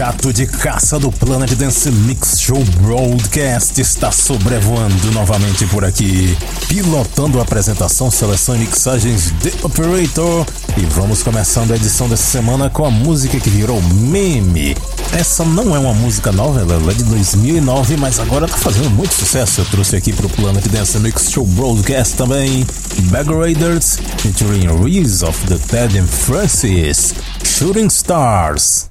Jato de caça do Planet Dance Mix Show Broadcast está sobrevoando novamente por aqui, pilotando a apresentação, seleção e mixagens de Operator. E vamos começando a edição dessa semana com a música que virou meme. Essa não é uma música nova, ela é de 2009, mas agora tá fazendo muito sucesso. Eu trouxe aqui pro Planet Dance Mix Show Broadcast também Bag Raiders featuring Reese of the Dead and Francis, Shooting Stars.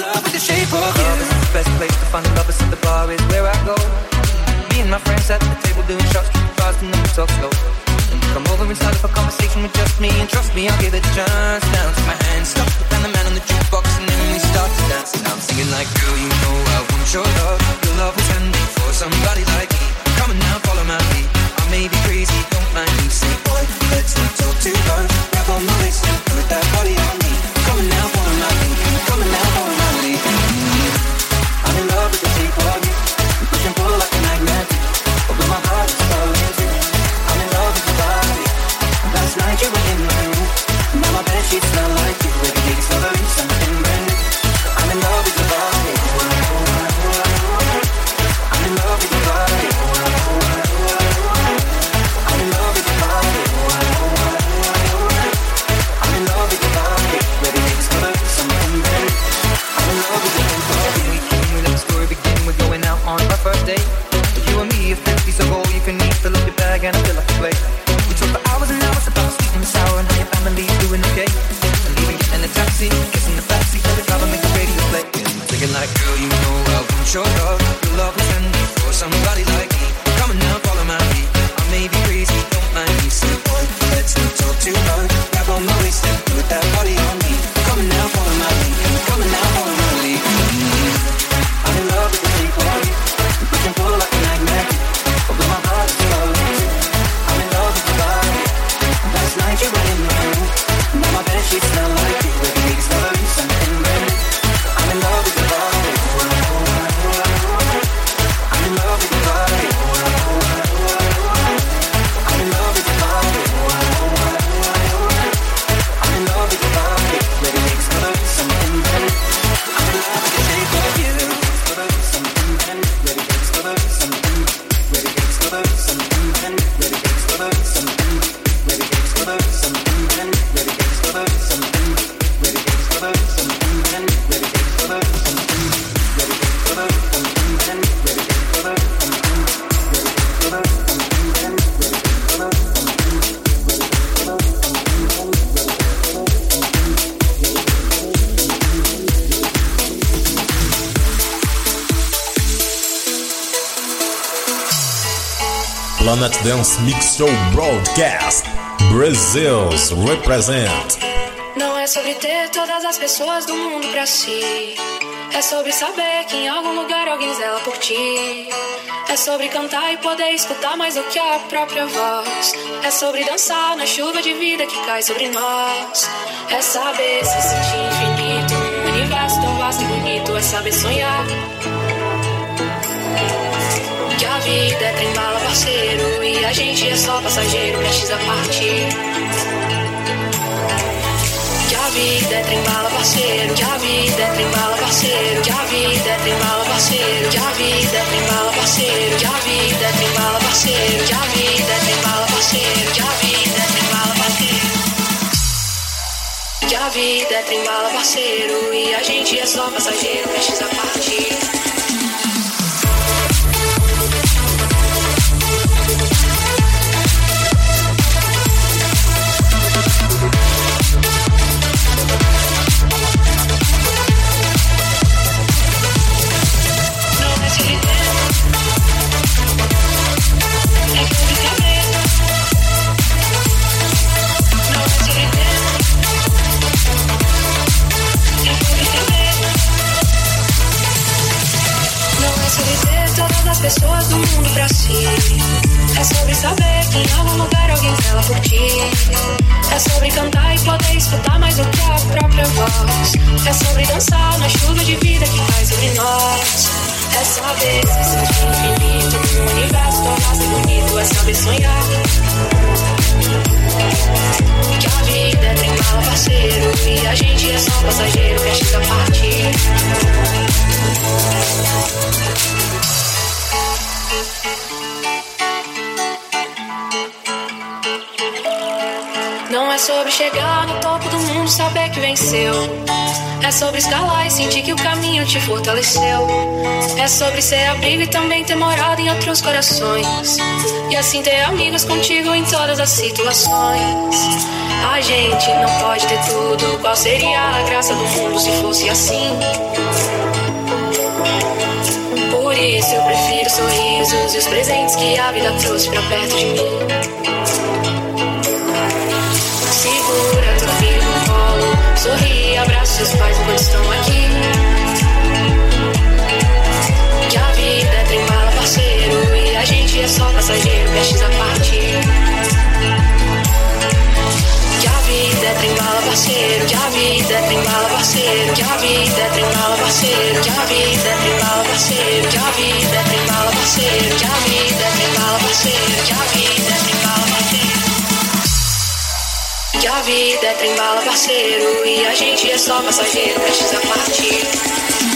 love is the best place to find lovers at the bar is where I go. Me and my friends at the table doing shots, drinking fast, and then we talk slow. Come over and start up a conversation with just me, and trust me, I'll give it a chance. Now take my hand, stop, and the man on the jukebox, and then we start to dance. And I'm singing like, girl, you know I want your love. Your love was for somebody like me. Come on now, follow my lead. I may be crazy, don't mind me. Say, boy, let's not talk too much. Grab on my waist and put that body on me. you were in my room. Now my bed sheets smell like you with a show love. Planet Dance Mix Show Broadcast. Brazil's represent. Não é sobre ter todas as pessoas do mundo pra si. É sobre saber que em algum lugar alguém zela por ti. É sobre cantar e poder escutar mais do que a própria voz. É sobre dançar na chuva de vida que cai sobre nós. É saber se sentir infinito num universo tão vasto e bonito. É saber sonhar vida é trem bala, parceiro. E a gente é só passageiro, prestes a partir. Que a vida é trem bala, parceiro. Que a vida é trem bala, parceiro. Que a vida é trem bala, parceiro. Que a vida é trem bala, parceiro. Que a vida é trem bala, parceiro. Que a vida é trem bala, parceiro. Que a vida é trem bala, parceiro. Que a vida é trem bala, parceiro. E a gente é só passageiro, prestes a partir. Ser abrigo e também ter morado em outros corações. E assim ter amigos contigo em todas as situações. A gente não pode ter tudo. Qual seria a graça do mundo se fosse assim? Por isso eu prefiro sorrisos e os presentes que a vida trouxe pra perto de mim. Segura teu filho no colo, sorri, abraça seus pais enquanto estão aqui. Parceiro, que a vida é trem bala, parceiro, que a vida é trem bala, parceiro, que a vida é trem bala, parceiro, que a vida é trem bala, parceiro, que a vida é trem bala, parceiro, que a vida é trem bala, parceiro. Que a vida é trem bala, parceiro, e a gente é só passageiro, prestes a partir.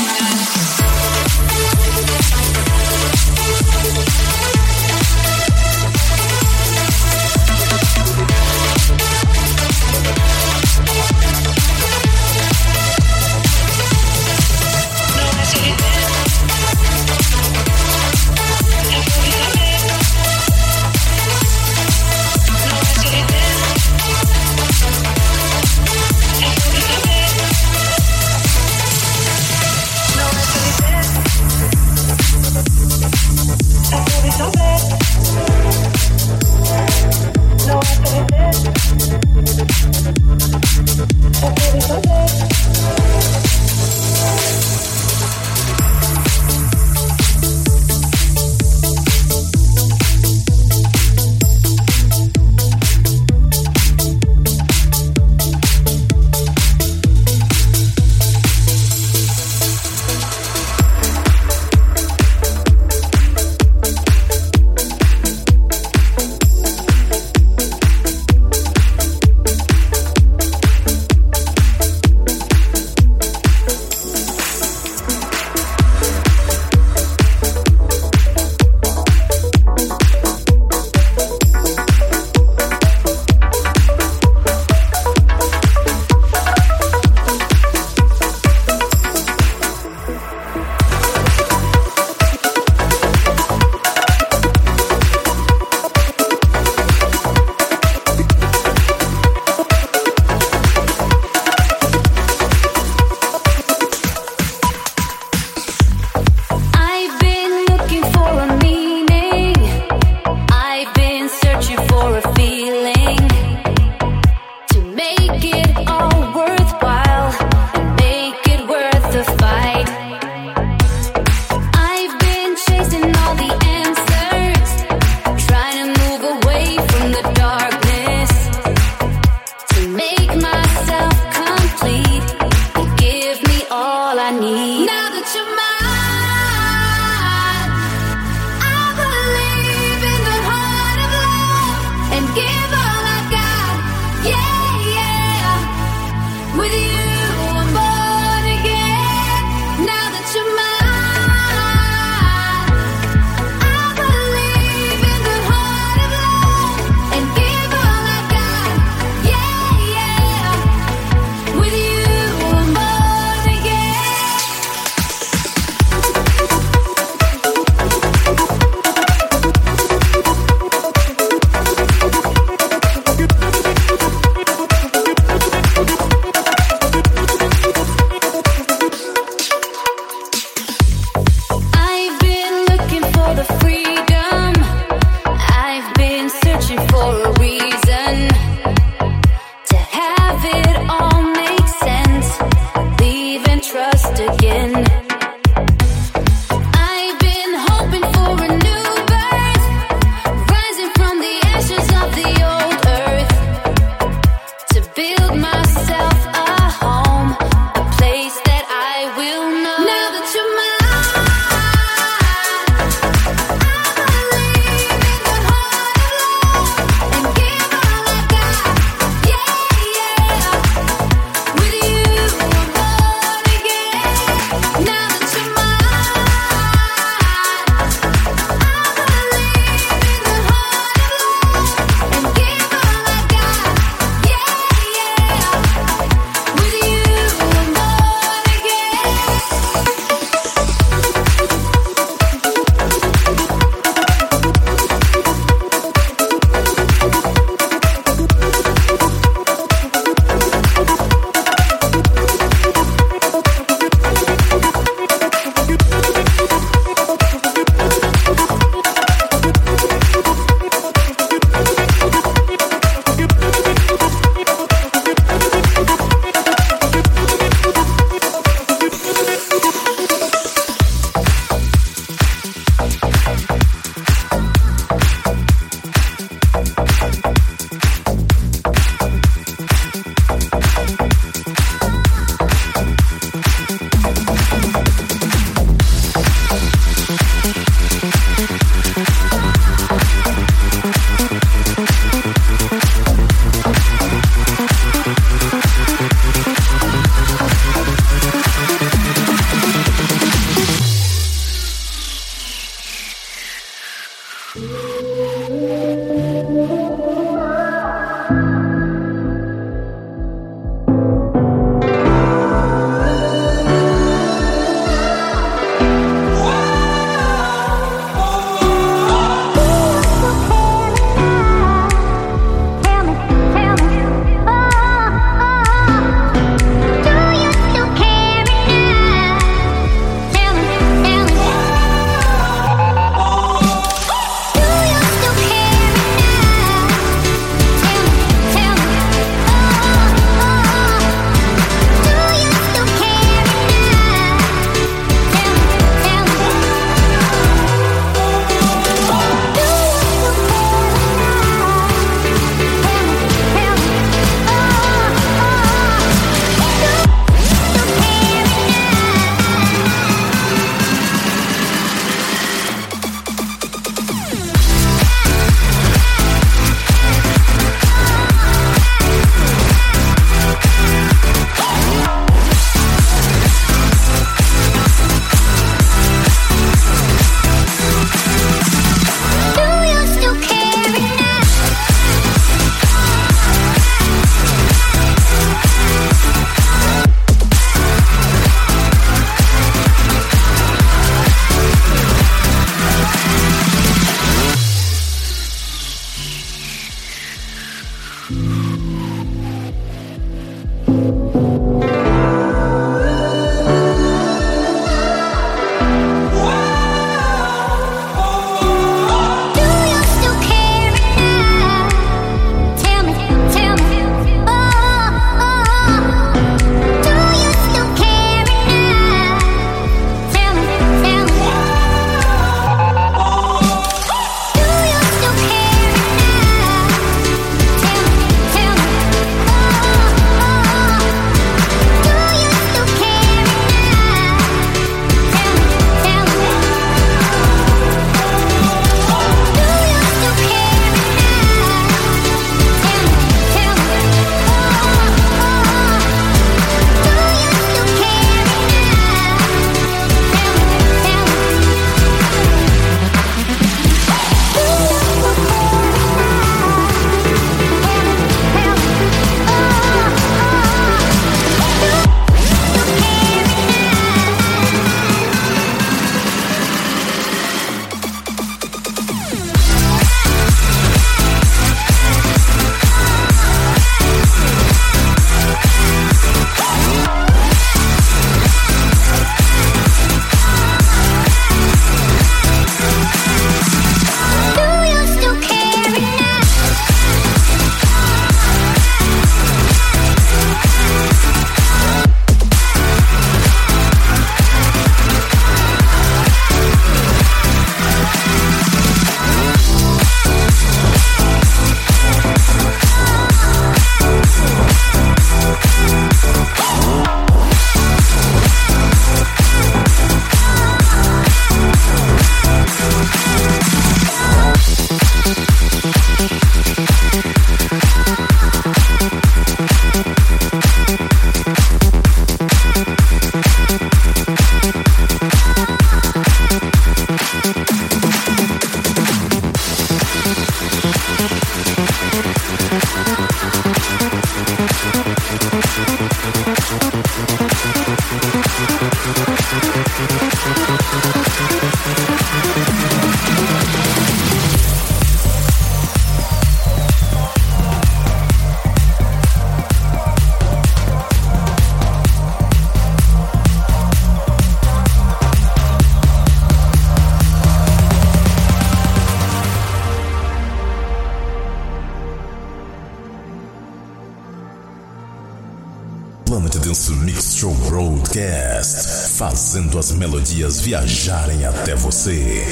Fazendo as melodias viajarem até você.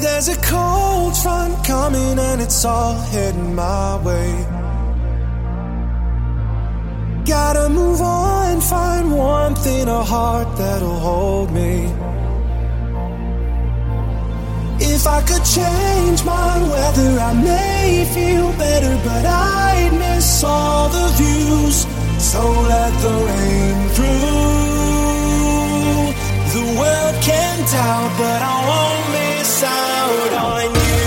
There's a cold front coming and it's all heading my way. Gotta move on, and find warmth in a heart that'll hold me. If I could change my weather, I may feel better, but I'd miss all the views. So let the rain through. The world can doubt, but I won't miss out on you.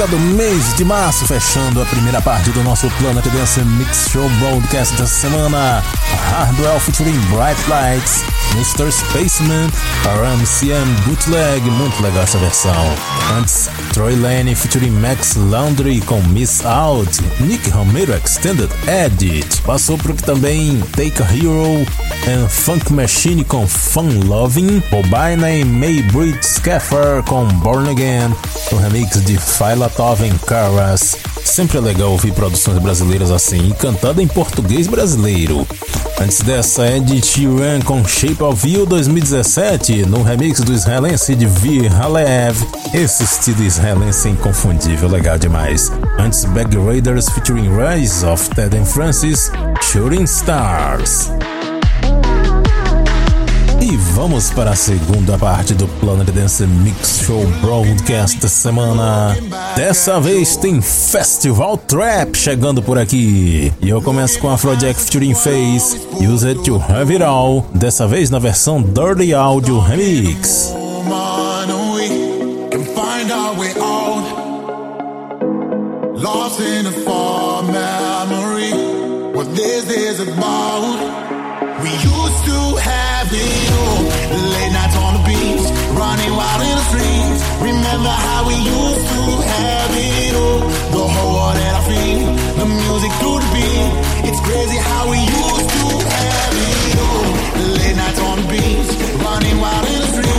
Música do mês de março, fechando a primeira parte do nosso Planet Dance Mix Show Broadcast da semana. Hardwell featuring Bright Lights, Mr. Spaceman, RMCM Bootleg, muito legal essa versão. Antes, Troy Lane featuring Max Laundry com Miss Out, Nick Romero Extended Edit. Passou por aqui também Take a Hero and Funk Machine com Fun Loving, Bobina e May Brit Scaffer com Born Again, o remix de Filatov em Caras. Sempre é legal ouvir produções brasileiras assim, cantada em português brasileiro. Antes dessa é de com Shape of You 2017, no remix do israelense de V. Halev. Esse estilo israelense é inconfundível, legal demais. Antes, Bag Raiders featuring Rise of Ted and Francis, Shooting Stars. E vamos para a segunda parte do Planet Dance Mix Show Broadcast da semana. Dessa vez tem Festival Trap chegando por aqui. E eu começo com Afrojack featuring Face, Use It to Have It All. Dessa vez na versão Dirty Audio Remix. Lost in a far memory. What this is about. We used to have it wild in the streets. Remember how we used to have it all. The whole world at our feet, the music to the beat. It's crazy how we used to have it all. Late nights on the beach, running wild in the streets.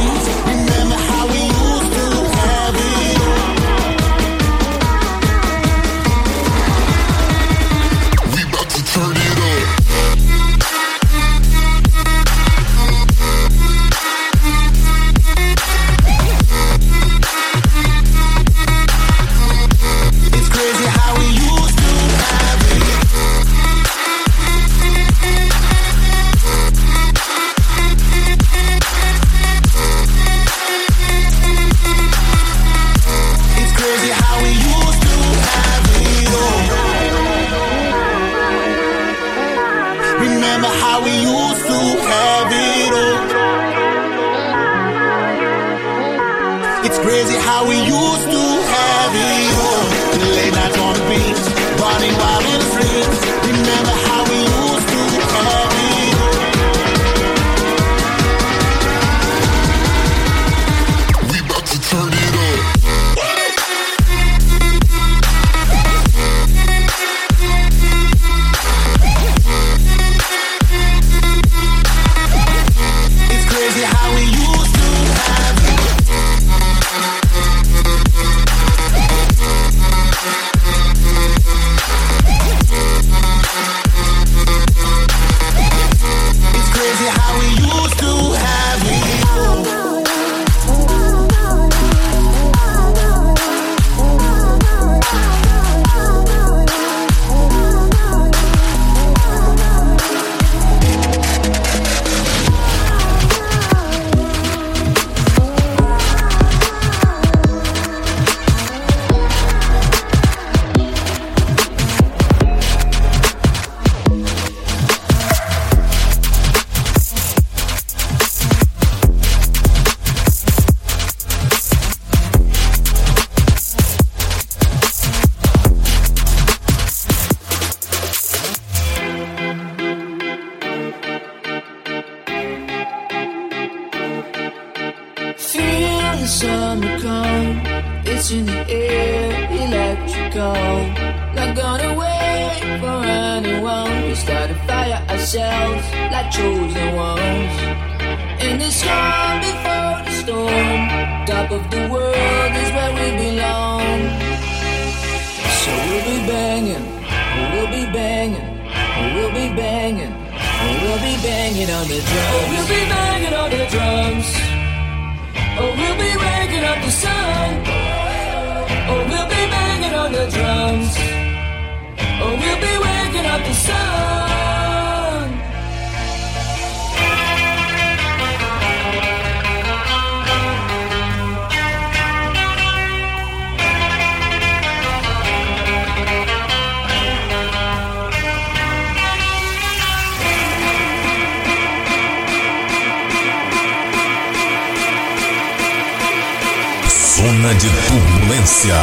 Zona de turbulência.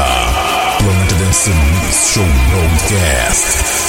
Planet Dance Mix Show Broadcast.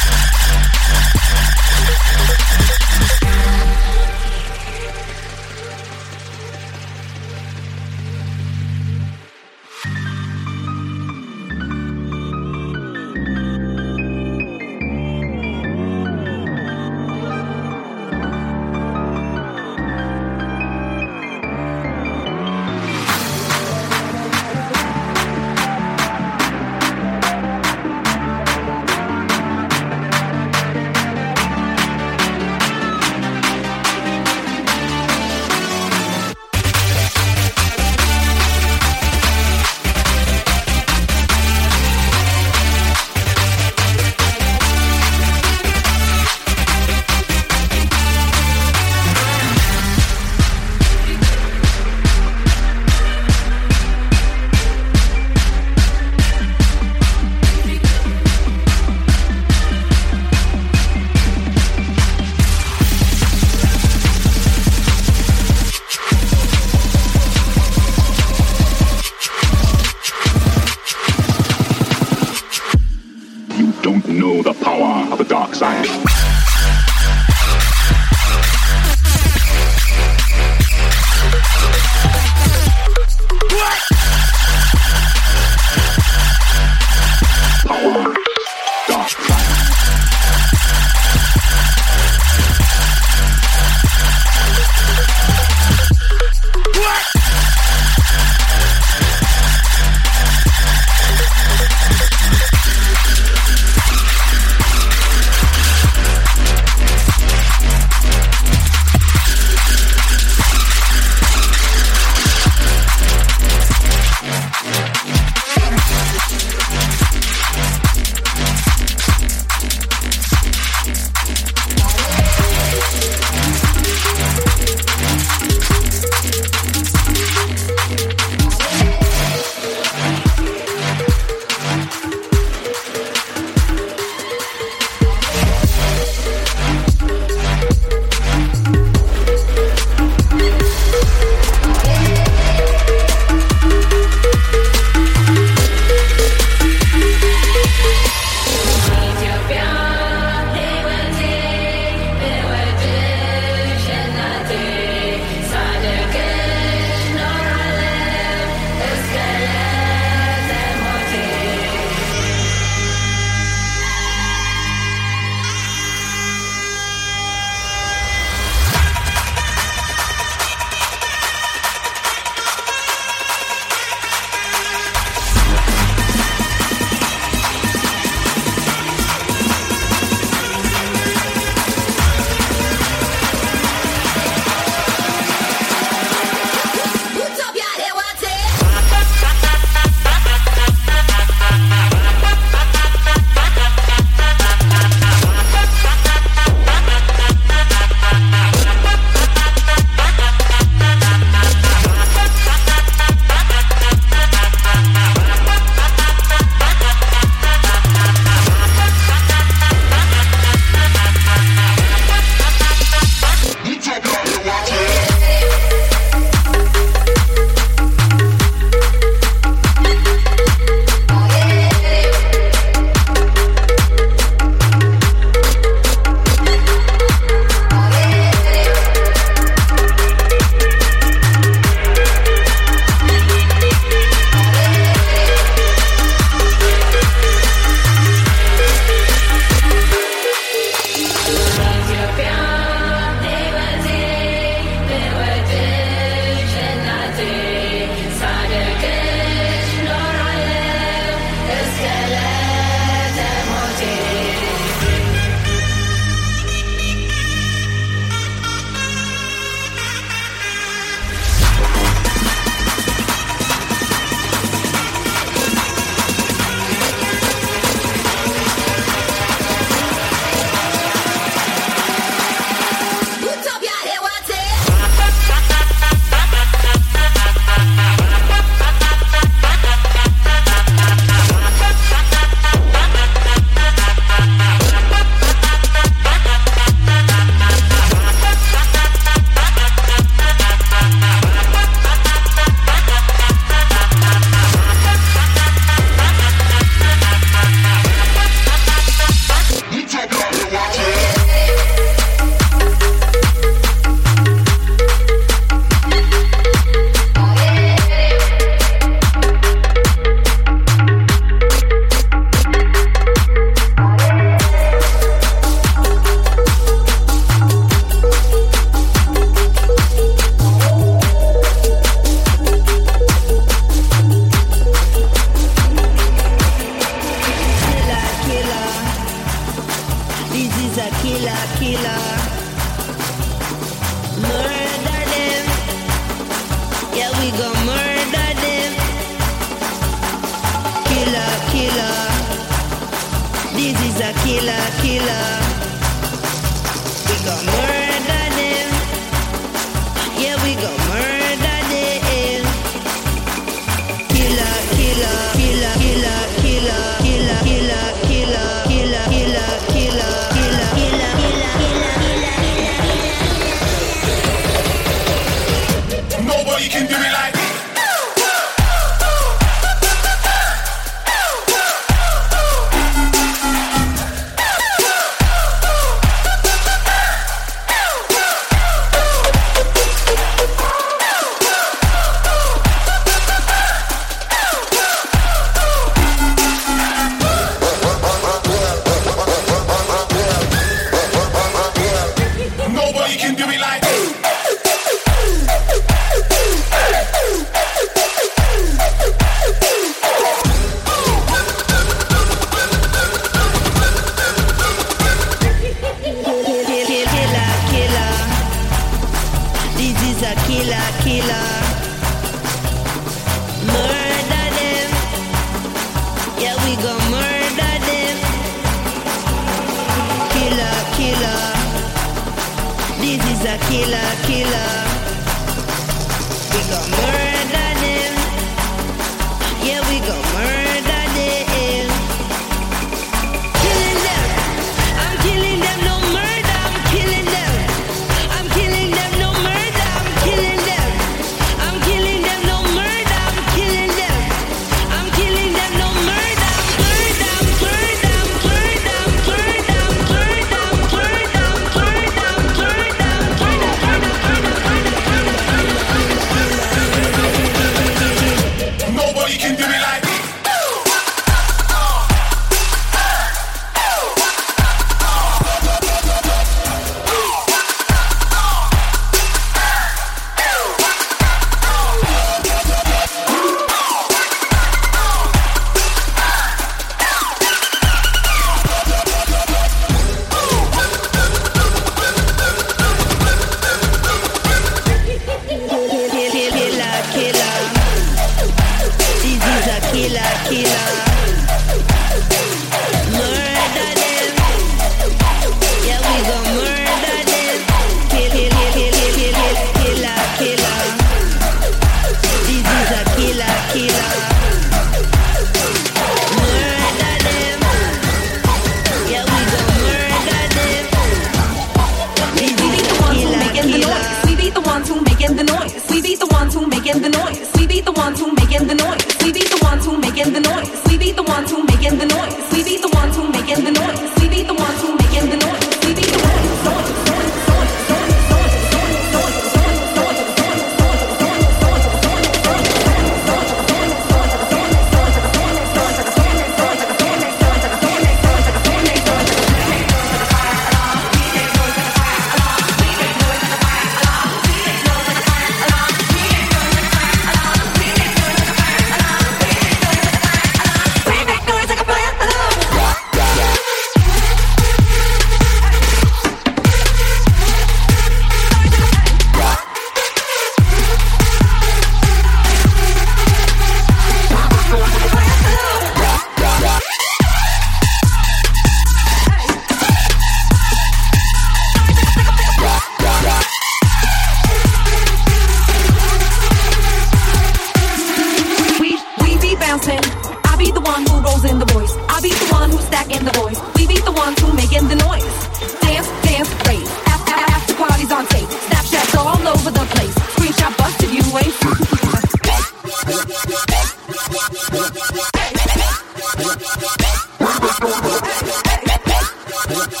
Yeah.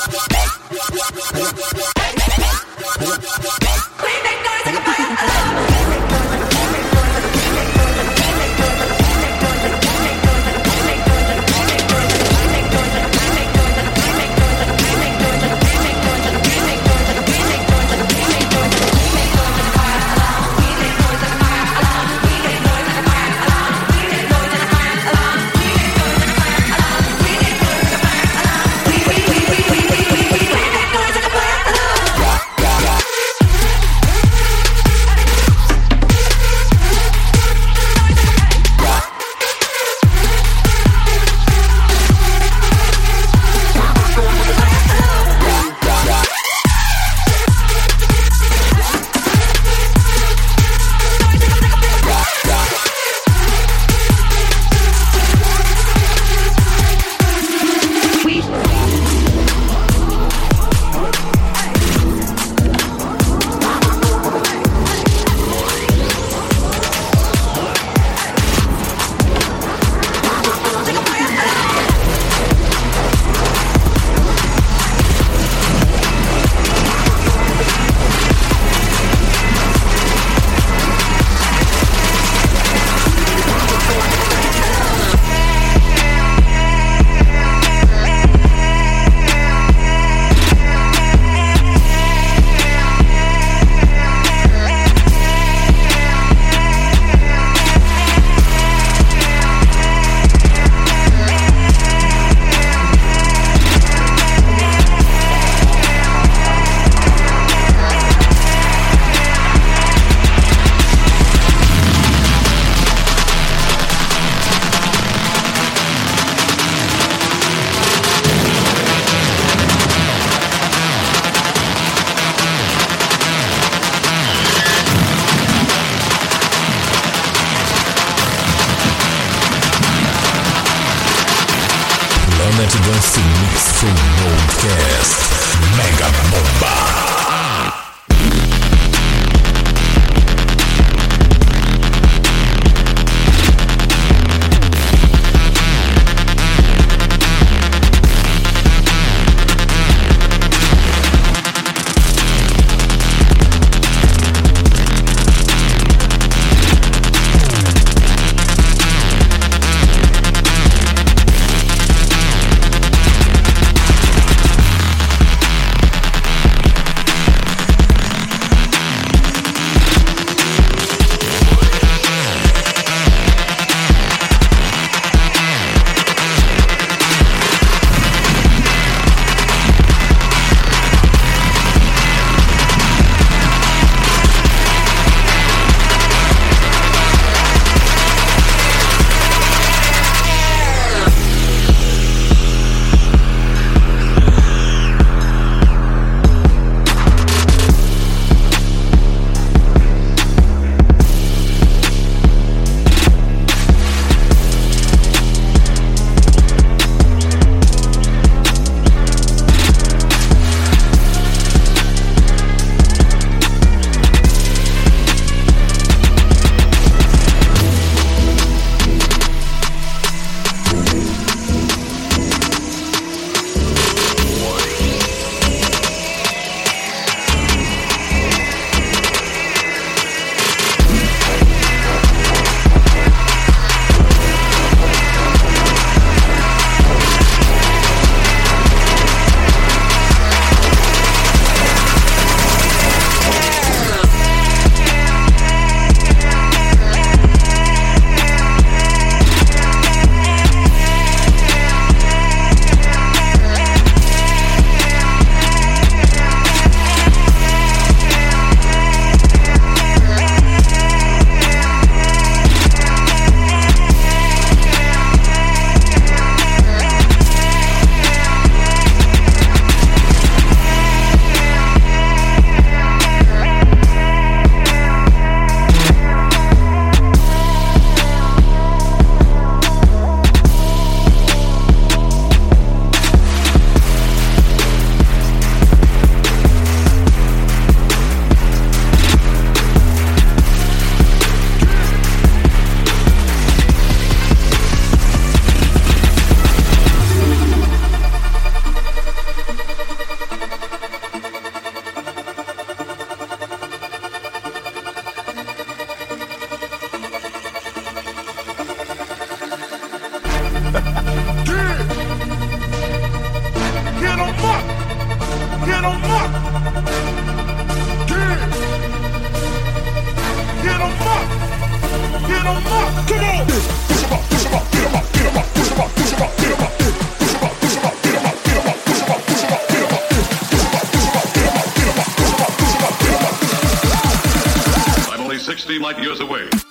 60 light years away.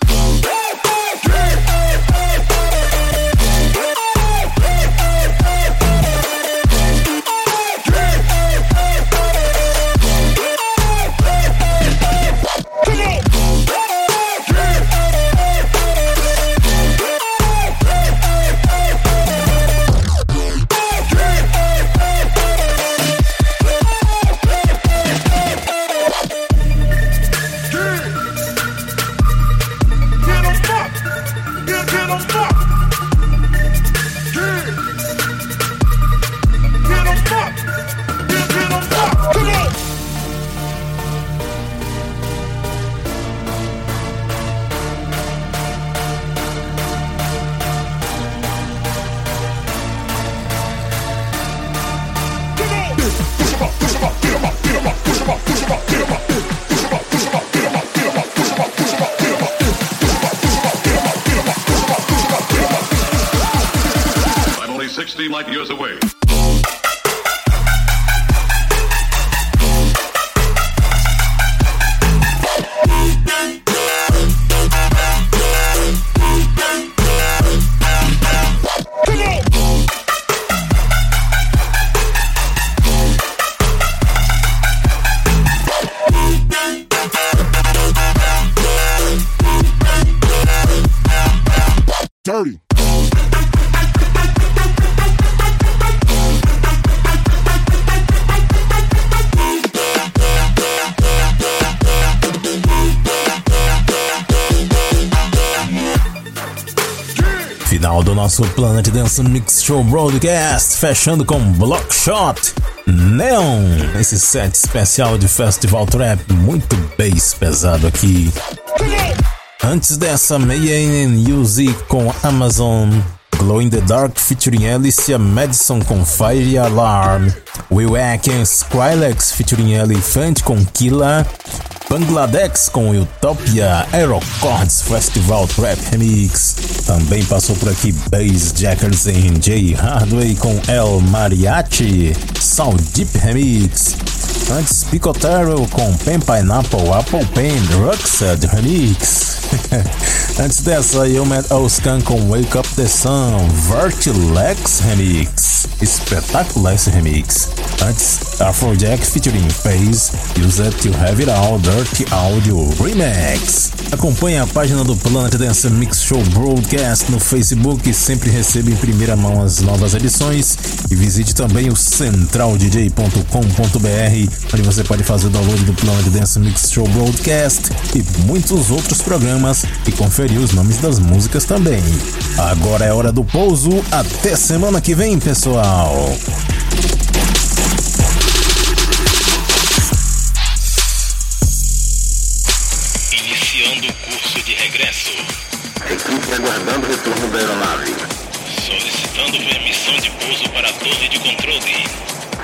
Final do nosso Planet Dance Mix Show Broadcast, fechando com Blockshot Neon, esse set especial de Festival Trap, muito bass pesado aqui. Antes dessa, Meia Music com Amazon, Glow in the Dark featuring Alicia Madison com Fire Alarm, Will Atkins Skrillex featuring Elephant com Killa, Bangladesh com Utopia, Aerocords Festival Trap Remix. Também passou por aqui Bass Jackers em J Hardway com El Mariachi, Sound Deep Remix. Antes Picotero com Pen Pineapple, Apple Pen, Roxad Remix. Antes dessa, eu met Oscan com Wake Up the Sun, Vertilex Remix. Espetacular esse remix. Antes, Afrojack featuring Phase, Use It to Have It All, Dirty Audio Remix. Acompanhe a página do Planet Dance Mix Show Broadcast no Facebook, sempre receba em primeira mão as novas edições. E visite também o centraldj.com.br, onde você pode fazer download do Planet Dance Mix Show Broadcast e muitos outros programas e conferir os nomes das músicas também. Agora é hora do pouso. Até semana que vem, pessoal! Iniciando o curso de regresso. Equipe aguardando o retorno da aeronave. Solicitando permissão de pouso para a torre de controle.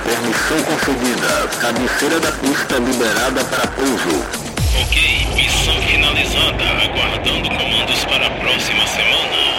Permissão concedida. Cabeceira da pista liberada para pouso. Ok, missão finalizada. Aguardando comandos para a próxima semana.